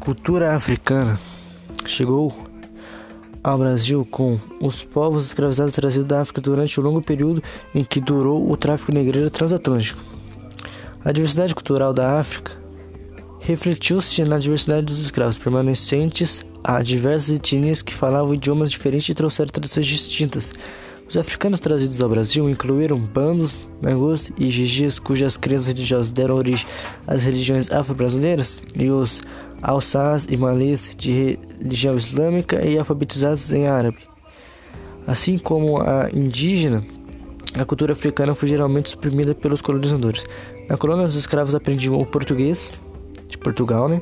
cultura africana chegou ao Brasil com os povos escravizados trazidos da África durante o longo período em que durou o tráfico negreiro transatlântico. A diversidade cultural da África refletiu-se na diversidade dos escravos permanecentes a diversas etnias que falavam idiomas diferentes e trouxeram tradições distintas. Os africanos trazidos ao Brasil incluíram bandos, nagôs e gigis cujas crenças religiosas deram origem às religiões afro-brasileiras e os alçás e malês de religião islâmica e alfabetizados em árabe. Assim como a indígena, a cultura africana foi geralmente suprimida pelos colonizadores. Na colônia, os escravos aprendiam o português, de Portugal, né?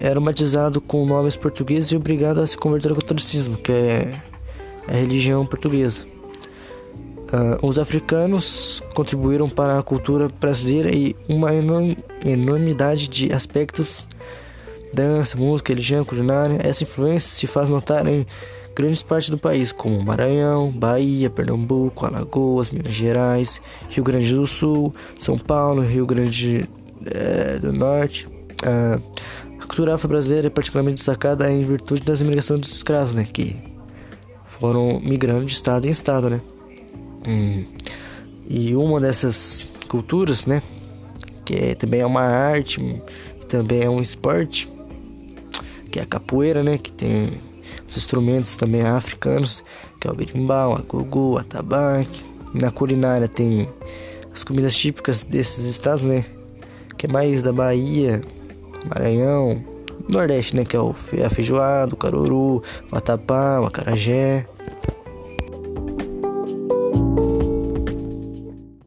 Eram batizados com nomes portugueses e obrigados a se converter ao catolicismo, que é a religião portuguesa. Uh, os africanos contribuíram para a cultura brasileira e uma enorme, enormidade de aspectos dança, música, religião, culinária. Essa influência se faz notar em grandes partes do país, como Maranhão, Bahia, Pernambuco, Alagoas, Minas Gerais, Rio Grande do Sul, São Paulo, Rio Grande é, do Norte. A cultura afro-brasileira é particularmente destacada em virtude das imigrações dos escravos, né, que foram migrando de estado em estado, né. Hum. E uma dessas culturas, né, que é, também é uma arte, também é um esporte, que é a capoeira, né? Que tem os instrumentos também africanos, que é o berimbau, a gugu, a tabaque. Na culinária tem as comidas típicas desses estados, né? Que é mais da Bahia, Maranhão, Nordeste, né? Que é o a feijoada, o caruru, o vatapá, o acarajé.